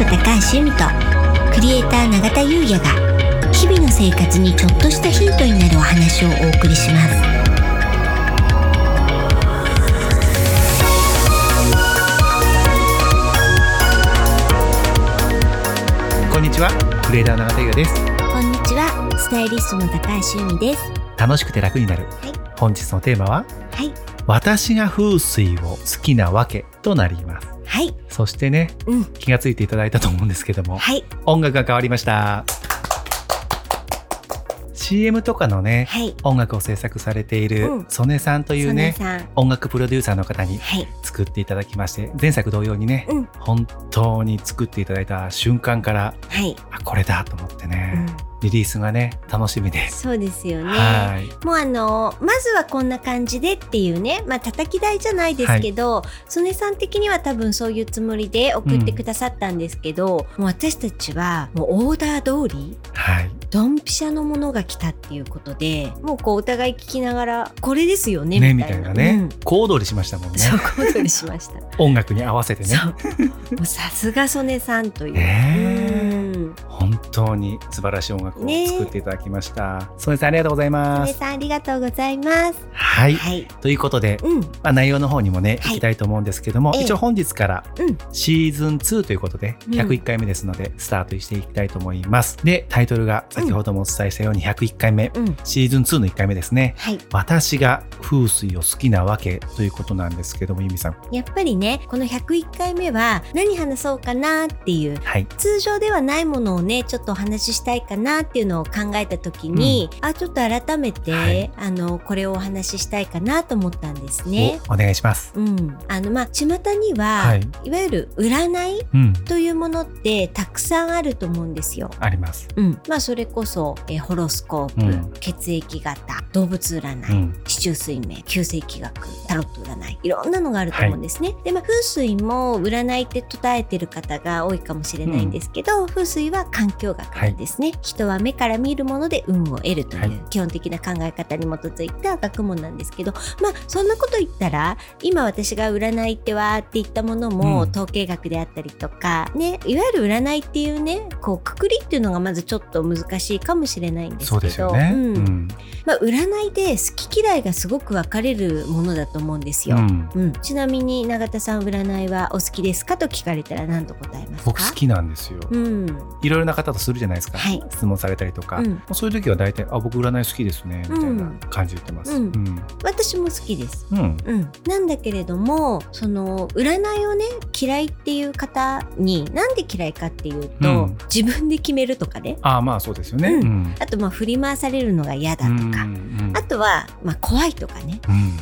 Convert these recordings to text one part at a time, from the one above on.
ト高橋由美とクリエイター永田優也が日々の生活にちょっとしたヒントになるお話をお送りしますこんにちは、クリエイター永田優也です。こんにちはスタイリストの高橋由美です楽しくて楽になる。はい本日のテーマは、はい私が風水を好きなわけとなります。はい。そしてね、うん。気がついていただいたと思うんですけども、はい。音楽が変わりました。CM とかのね、はい。音楽を制作されているうん。曽根さんというね、音楽プロデューサーの方にはい。作っていただきまして、前作同様にね、うん。本当に作っていただいた瞬間から、はい、あ、これだと思ってうね、ん、リリースがね、楽しみです。そうですよねはい。もうあのまずはこんな感じでっていうねまあ叩き台じゃないですけど、曽根さん的には多分そういうつもりで送ってくださったんですけど、もう私たちはもうオーダー通りはい。ドンピシャのものが来たっていうことでもうこうお互い聞きながらこれですよねね、みたいなみたいなね、うん小躍りしましたもんね。そうことにしました。音楽に合わせてね。もうさすが曽根さんという。ねえうん本当に素晴らしい音楽をね作っていただきました。曽根さんありがとうござい曽ます。根さんありがとうございます。はい。はい。ということで、うん。まあ、内容の方にもね、はい行きたいと思うんですけども、ええ一応本日からうんシーズン2ということで、うん101回目ですので、スタートしていきたいと思います。で、タイトルが先ほどもお伝えしたように101回目、うん。シーズン2の1回目ですね。はい。私が風水を好きなわけということなんですけども、ゆみさん。やっぱりね、この101回目は何話そうかなっていう、はい。通常ではないものをね、ちょっとお話ししたいかなっていうのを考えた時に、あ、ちょっと改めて、はいあの、これをお話ししたいかなと思ったんですね。おお願いします。うん。あの、まあ、巷には、はいい、わゆる占いうん。というものってたくさんあると思うんですよ。あります。うん。まあ、それこそ、えホロスコープ、うん血液型、動物占い、うん。地中水明、旧世紀学、タロット占い、いろんなのがあると思うんですね。で、まあ、風水も占いって唱えてる方が多いかもしれないんですけど、風水は環境学なんですね、人は目から見るもので運を得るといはい。う基本的な考え方に基づいた学問なんですけど、まあ、そんなこと言ったら、今私が占いってわーって言ったものも、うん。統計学であったりとか、ね、いわゆる占いっていうね、こう、くくりっていうのがまずちょっと難しいかもしれないんですけど、そうですよね。うん。うん。まあ、占いで好き嫌いがすごく分かれるものだと思うんですよ。うん。うん。ちなみに永田さん占いはお好きですかと聞かれたら何と答えますか？僕好きなんですよ。うん、いろいろな方とするじゃないですか、はい。質問されたりとか、うん。そういう時は大体「あ僕占い好きですね」みたいな感じで言ってます。私も好きです。うん。うん、なんだけれどもその占いをね嫌いっていう方になんで嫌いかっていうと、うん。自分で決めるとかね。ああまあそうですよね。あとまあ振り回されるのが嫌だとか、あとはまあ怖いとかね、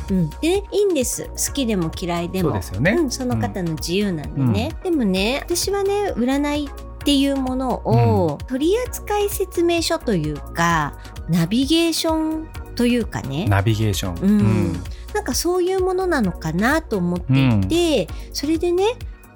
うん。うん、でねいいんです。好きでも嫌いでも。そうですよね。うん、その方の自由なんでね、でもね私はね占いっていうものを、取扱説明書というかナビゲーションというかね。ナビゲーション。うん。なんかそういうものなのかなと思っていて、それでね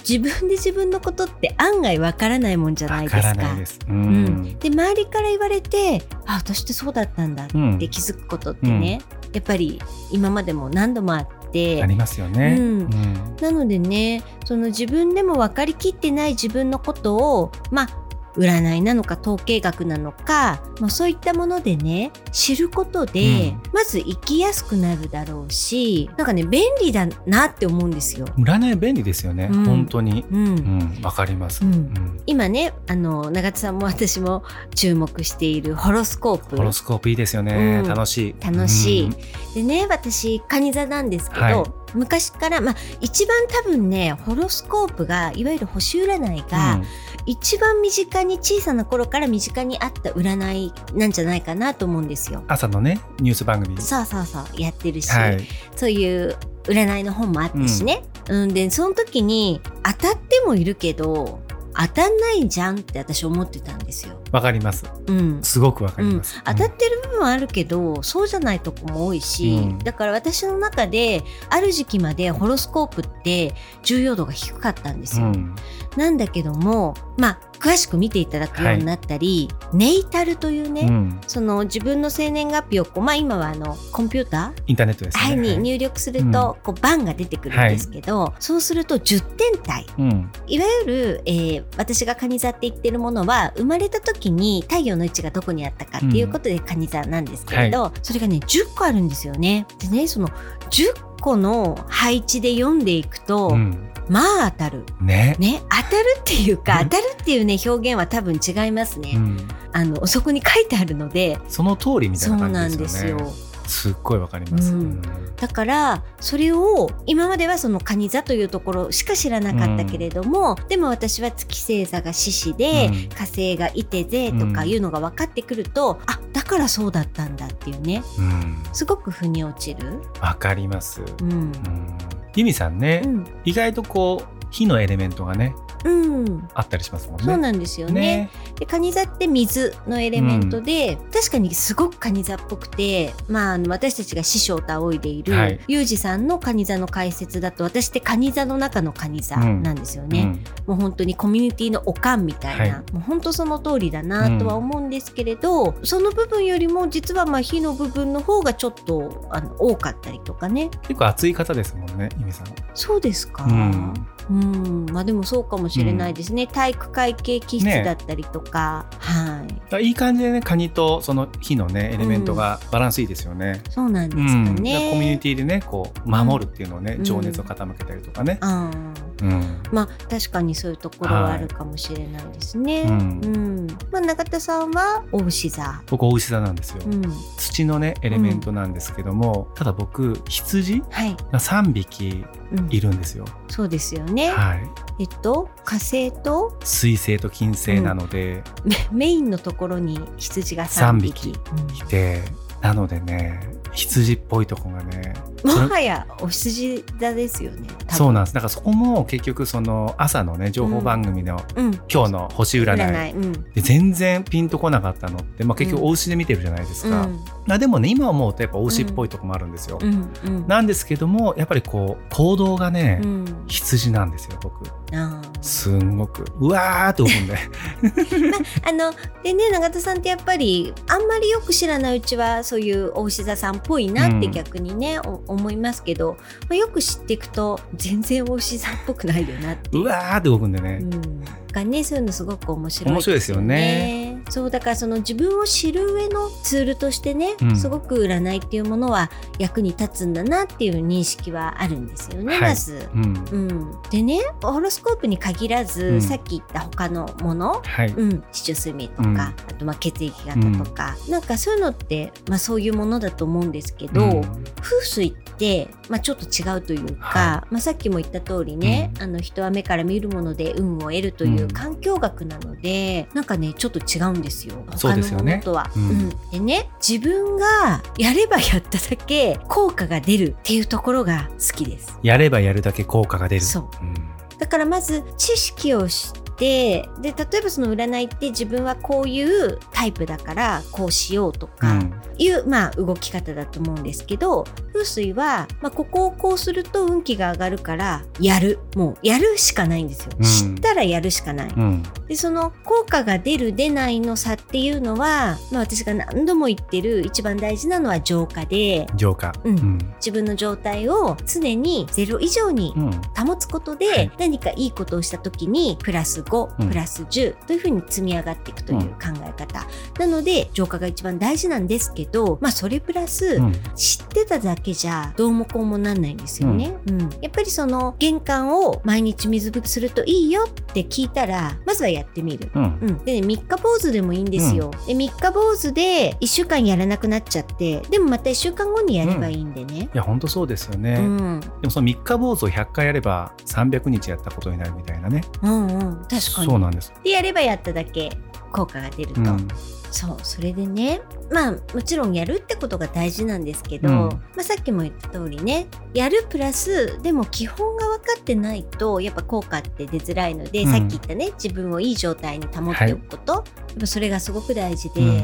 自分で自分のことって案外わからないもんじゃないわですか。からないです。ううん。ん、で周りから言われてあ私ってそうだったんだってうん気づくことってね、やっぱり今までも何度もあってありますよね。うんうんなのでねその自分でも分かりきってない自分のことをまあ占いなのか統計学なのか、まあ、そういったものでね知ることで、うんまず生きやすくなるだろうしなんかね便利だなって思うんですよ。占い便利ですよね。うん本当に。うんうんわかります。うんうん今ねあの永田さんも 私も注目しているホロスコープホロスコープいいですよね。うん楽しい。楽しいうんでね私蟹座なんですけど、はい昔からまあ一番多分ねホロスコープがいわゆる星占いが、一番身近に小さな頃から身近にあった占いなんじゃないかなと思うんですよ。朝のねニュース番組。そうそうそうやってるし、はい。そういう占いの本もあったしね、うんでその時に当たってもいるけど当たんないじゃんって私思ってたんですよ。わかります。うん。すごくわかうんります、当たってる部分はあるけど、そうじゃないとこも多いし、うん。だから私の中である時期までホロスコープって重要度が低かったんですよ。うん。なんだけどもまあ詳しく見ていただくようになったり、ネイタルというね、うん。その自分の生年月日をこう、まあ、今はあのコンピューター？インターネットですね。はい、に入力すると、こう番が出てくるんですけど、そうすると10点体。うん。いわゆる、えー私がカニ座って言ってるものは生まれた時に太陽の位置がどこにあったかっていうことでカニ座なんですけれど、それがね10個あるんですよね。でねその10個の配置で読んでいくと、うんまあ当たる。ねね、当たるっていうかうん当たるっていうね表現は多分違いますね。うんあのそこに書いてあるのでその通りみたいそうななんですす感じでよねよ。すっごいわかります、うん。うん。だからそれを今まではその蟹座というところしか知らなかったけれども、でも私は月星座が獅子で、うん。火星がいてぜとかいうのが分かってくると、あだからそうだったんだっていうね。うん。すごく腑に落ちる。わかります、うん。うん、ユミさんね、うん。意外とこう火のエレメントがねうんあったりしますもんね。そうなんですよね。ね。で蟹座って水のエレメントで、確かにすごく蟹座っぽくて、まあ、私たちが師匠と仰いでいる、はい。ユージさんの蟹座の解説だと私って蟹座の中の蟹座なんですよね。うん。もう本当にコミュニティのおかんみたいな、はい。もう本当その通りだなとは思うんですけれど、その部分よりも実はまあ火の部分の方がちょっとあの多かったりとかね。結構熱い方ですもんねユミさん。そうですか、うんあでもそうかもしれないですね、体育会系気質だったりとか、はい。いい感じでねカニとその火のねエレメントがバランスいいですよね、そうなんですうん。かだからね、コミュニティでねこう守るっていうのをね、うん。情熱を傾けたりとかね、あー。うん。まあ確かにそういうところはあるかもしれないですね、うんうん。まあ、永田さんは大牛座、僕大牛座なんですよ、うん、土のねエレメントなんですけども、ただ僕羊はい、が3匹うん、いるんですよ、そうですよね、はいえっと火星と？水星と金星なので、メメインのところに羊が3三匹。匹いてなのでね羊っぽいとこがねうんもはやお羊座ですよねそうなんです。だからそこも結局その朝のね情報番組のうん。今日の星占い。うん。で全然ピンとこなかったの。って、まあ、結局うん。お牛で見てるじゃないですか、うん。まあでもね今思うとやっぱお牛っぽいとこもあるんですよ、うん。うん。なんですけどもやっぱりこう行動がね、うん。羊なんですよ僕。すんごく。うわーって動くんで。あのでね永田さんってやっぱりあんまりよく知らないうちはそういうお牛座さんっぽいなってうん。逆にね、お思いますけど、まあ、よく知っていくと全然お牛座っぽくないよなっていう。うわーって動くんでね、うん、がねそういうのすごく面白い面白いですよねそうだからその自分を知る上のツールとしてね、うん。すごく占いっていうものは役に立つんだなっていう認識はあるんですよね、はい。まず。うん。うん、でねホロスコープに限らず、うん。さっき言った他のものはい、うん、市中睡眠とか、うん。あとまあ血液型とか、なんかそういうのって、まあ、そういうものだと思うんですけど、うん。風水って、まあ、ちょっと違うというか、はまあ、さっきも言った通りね、あの人は目から見るもので運を得るといううん。環境学なので、なんかねちょっと違うんですよ。他のそうですよね。とは。うん。うん。でね自分がやればやっただけ効果が出るっていうところが好きです。やればやるだけ効果が出る。そう。うん。だからまず知識を知ってで例えばその占いって自分はこういうタイプだからこうしようとかいう、まあ、動き方だと思うんですけど風水は、まあ、ここをこうすると運気が上がるからやる。もうやるしかないんですよ、うん。知ったらやるしかない。うん。でその効果が出る出ないの差っていうのは、まあ、私が何度も言ってる一番大事なのは浄化で浄化。うん。うん。自分の状態を常にゼロ以上にうん。保つことで、はい。何かいいことをした時にプラス5、うん。プラス10というふうに積み上がっていくという考え方、なので浄化が一番大事なんですけど、まあ、それプラス、うん。知ってただけじゃどうもこうもなんないんですよね、うん。やっぱりその玄関を毎日水拭きするといいよって聞いたらまずはやってみる。うんうん、で、ね、3日坊主でもいいんですよ、で3日坊主で1週間やらなくなっちゃってでもまた1週間後にやればいいんでね、いや本当そうですよね、うんでもその三日坊主を100回やれば300日やったことになるみたいなねうんうん確かに。そうなんです。でやればやっただけ効果が出ると、うん。そうそれでねまあもちろんやるってことが大事なんですけど、うん。まあ、さっきも言った通りねやるプラスでも基本が分かってないとやっぱ効果って出づらいので、うん。さっき言ったね自分をいい状態に保っておくこと、やっぱそれがすごく大事で、うん。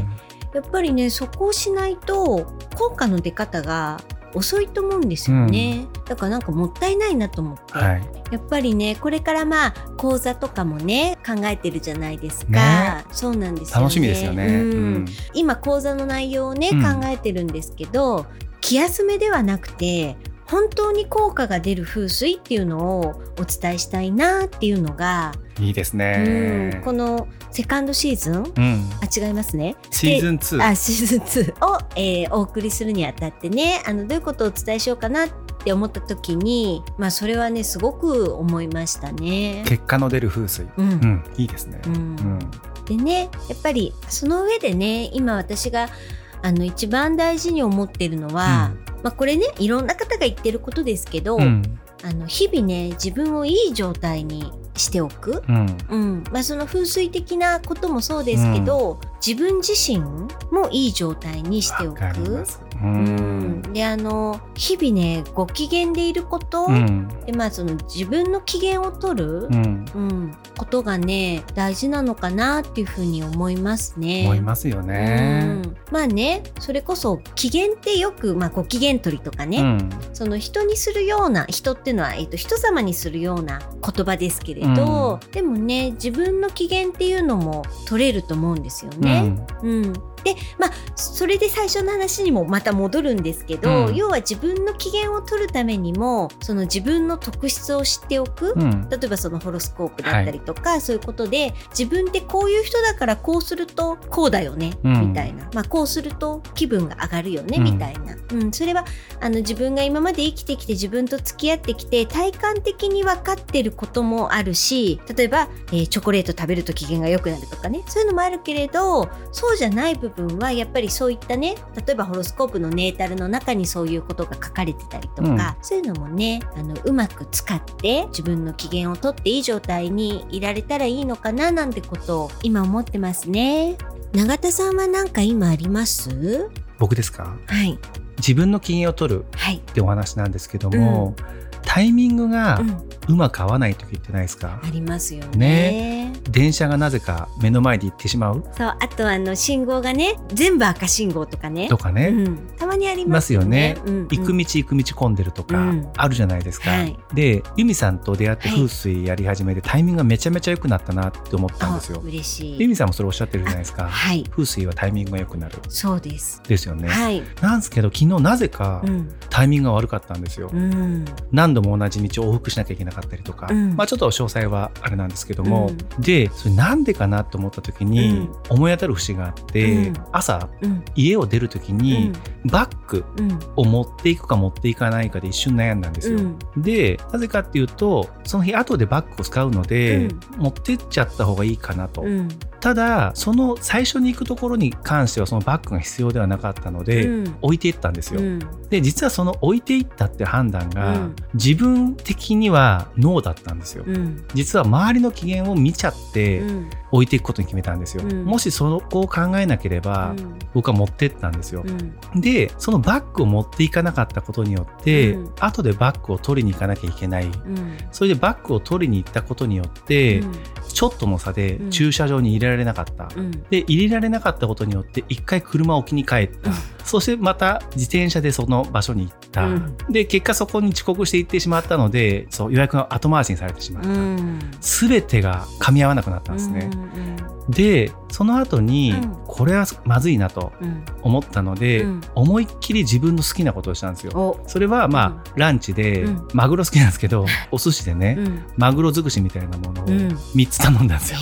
やっぱりねそこをしないと効果の出方が遅いと思うんですよね、だからなんかもったいないなと思って、はい。やっぱりねこれからまあ講座とかもね考えてるじゃないですか、ね。そうなんですよね。楽しみですよね。うん。うん。今講座の内容をね、うん。考えてるんですけど気休めではなくて本当に効果が出る風水っていうのをお伝えしたいなっていうのが、いいですうんね。このセカンドシーズン？うんあ違いますねシーズン2。あシーズン2を、えーお送りするにあたってねあのどういうことをお伝えしようかなって思った時にまあそれはねすごく思いましたね。結果の出る風水。うんうん、いいですね。うんうんでねやっぱりその上でね今私があの一番大事に思ってるのは、まあ、これねいろんな方が言ってることですけど、うん。あの日々ね自分をいい状態にしておく、うん。うん。まあ、その風水的なこともそうですけど、自分自身もいい状態にしておく。ううん。んであの日々ねご機嫌でいること、うん。でまあその自分の機嫌を取る、うん。うん、ことがね大事なのかなっていうふうに思いますね。思いますよね。うん。まあねそれこそ機嫌ってよく、まあ、ご機嫌取りとかね、うん。その人にするような人っていうのは、えっと人様にするような言葉ですけれど、でもね自分の機嫌っていうのも取れると思うんですよね。うんでまあそれで最初の話にもまた戻るんですけど、うん。要は自分の機嫌を取るためにもその自分の特質を知っておく、うん。うん例えばそのホロスコープだったりとか、そういうことで自分ってこういう人だからこうするとこうだよね、うん。みたいな、まあ、こうすると気分が上がるよね、うん。みたいな、うん、それはあの自分が今まで生きてきて自分と付き合ってきて体感的に分かってることもあるし例えば、えーチョコレート食べると機嫌が良くなるとかね。そういうのもあるけれどそうじゃない部分はやっぱりそういったね例えばホロスコープのネータルの中にそういうことが書かれてたりとか、そういうのもねあのうまく使って自分の機嫌をとっていい状態にいられたらいいのかななんてことを今思ってますね。永田さんは何か今あります？僕ですか？はい。自分の機嫌を取るはい、ってお話なんですけども、タイミングがうん、うまく合わない時ってないですか、ありますよね。電車がなぜか目の前で行ってしまう？そうあとあの信号がね全部赤信号とかね。とかね、うん、たまにありますよね。うんうん。行く道行く道混んでるとかうん。あるじゃないですか、はい。でユミさんと出会ってはい。風水やり始めてタイミングがめちゃめちゃ良くなったなって思ったんですよ。あ嬉しい。ユミさんもそれおっしゃってるじゃないですか。はい。風水はタイミングが良くなる。そうです。ですよね、はい。なんですけど昨日なぜかうん。タイミングが悪かったんですよ、うん。何度も同じ道を往復しなきゃいけなかったりとか、うん。まあちょっと詳細はあれなんですけども、でそれなんでかなと思った時にうん。思い当たる節があって、うん。朝うん。家を出る時にバッグうん。を持っていくか持っていかないかで一瞬悩んだんですよ。うん。でなぜかっていうとその日後でバッグを使うので、うん。持ってっちゃった方がいいかなと、うんただその最初に行くところに関してはそのバッグが必要ではなかったので、うん。置いていったんですよ。うん。で実はその置いていったって判断が、うん。自分的にはノーだったんですよ。うん。実は周りの機嫌を見ちゃってうん。置いていくことに決めたんですよ。うん。もしそこを考えなければ、僕は持ってったんですよ。うん。でそのバッグを持っていかなかったことによって、うん。後でバッグを取りに行かなきゃいけない。うん。それでバッグを取りに行ったことによって、うんちょっとの差でうん。駐車場に入れられなかった、うん。で入れられなかったことによって一回車を置きに帰った、うん。そしてまた自転車でその場所に行った、うん。で結果そこに遅刻して行ってしまったのでそう予約が後回しにされてしまった、うん。全てが噛み合わなくなったんですね、でその後に、うん。これはまずいなとうん。思ったので、うん。思いっきり自分の好きなことをしたんですよ。お。それはまあ、ランチで、うん。マグロ好きなんですけどお寿司でね、うん。マグロ尽くしみたいなものをうん。3つ頼んだんですえよ、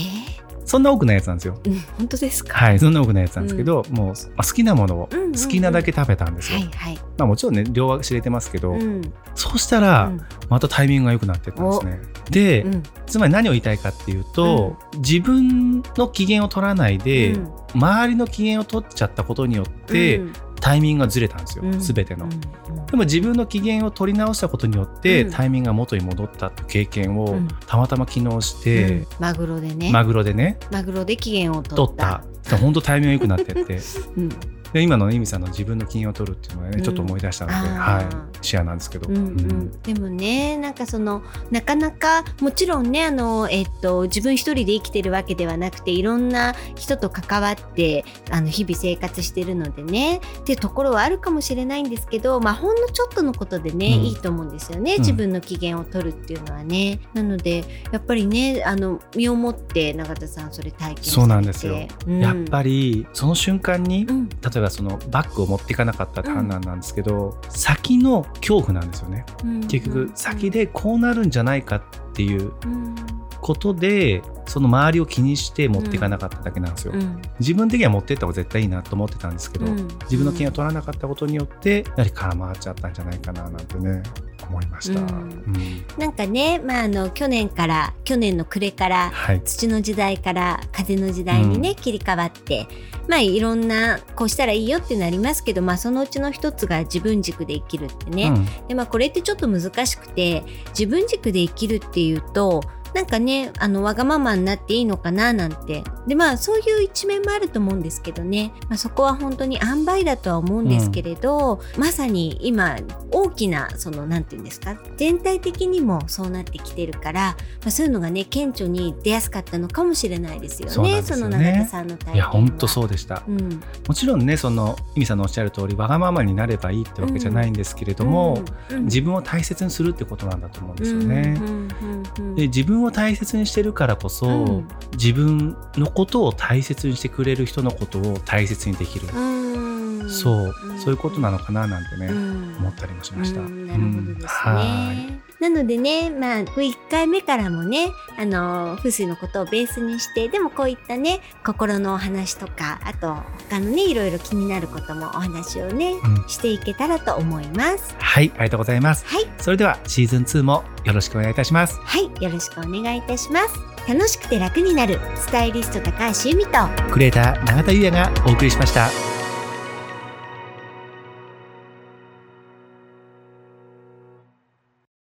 そんな多くないやつなんですよ。ーうん本当ですか？はいそんな多くないやつなんですけど、もう、まあ、好きなものをうんうんうん。好きなだけ食べたんですよ、はいはい。まあ、もちろんね量は知れてますけど、うん。そうしたら、またタイミングが良くなってったんですね。で、うん。つまり何を言いたいかっていうと、自分の機嫌を取らないで、うん。周りの機嫌を取っちゃったことによって、うんタイミングがずれたんですよ、うん。全ての。うん。でも自分の機嫌を取り直したことによって、うん。タイミングが元に戻ったって経験をうん。たまたま昨日しうてん、マグロでね、マグロでねマグロで期限を取っ取った。た。本当タイミングが良くなってって。うんで今のね、イミさんの自分の機嫌を取るっていうのはね、うん。ちょっと思い出したので、はい、シェアなんですけど。うんううん。ん、でもねなんかそのなかなかもちろんねあの、えっと、自分一人で生きてるわけではなくていろんな人と関わってあの日々生活してるのでね。っていうところはあるかもしれないんですけど、まあ、ほんのちょっとのことでね、うん。いいと思うんですよねうん。自分の機嫌を取るっていうのはね。なのでやっぱりねあの身をもって永田さんそれ体験されて。そうなんですよ。うん。やっぱりその瞬間に、うん。例えばそのバッグを持っていかなかったって判断なんですけど、先の恐怖なんですよね。うん。結局先でこうなるんじゃないかっていううん。ことでその周りを気にして持っていかなかっただけなんですよ。うん。自分的には持ってった方が絶対いいなと思ってたんですけど、うん。自分の権を取らなかったことによってやはり空回っちゃったんじゃないかななんてね思いました。うん。うん。なんかね、まあ、あの去年から去年の暮れからはい、土の時代から風の時代にね、うん。切り替わってまあいろんなこうしたらいいよっていうのありますけど、まあ、そのうちの一つが自分軸で生きるってね、でまあ、これってちょっと難しくて自分軸で生きるっていうとなんかねあのわがままになっていいのかななんて。でまあそういう一面もあると思うんですけどね、まあ、そこは本当に塩梅だとは思うんですけれど、まさに今大きなそのなんていうんですか全体的にもそうなってきてるから、まあ、そういうのがね顕著に出やすかったのかもしれないですよね。そよね。の永田さんの体験は。いや本当そうでした。うん。もちろんねそのイミさんのおっしゃる通りわがままになればいいってわけじゃないんですけれども、うん。うん。自分を大切にするってことなんだと思うんですよね。うんうんうんうん。で自分を大切にしてるからこそ、うん。自分のことを大切にしてくれる人のことを大切にできる、うん。そう、ん。そういうことなのかななんてね、うん。思ったりもしました。うん。なるほどですね。はいなのでね、まあ、1回目からもね、あの、風水のことをベースにして、でもこういったね、心のお話とか、あと、他のね、いろいろ気になることもお話をね、うんしていけたらと思います。はい、ありがとうございます。はい。それではシーズン2もよろしくお願いいたします。はい。よろしくお願いいたします。楽しくて楽になる、スタイリスト高橋由美と、クリエイター永田優也がお送りしました。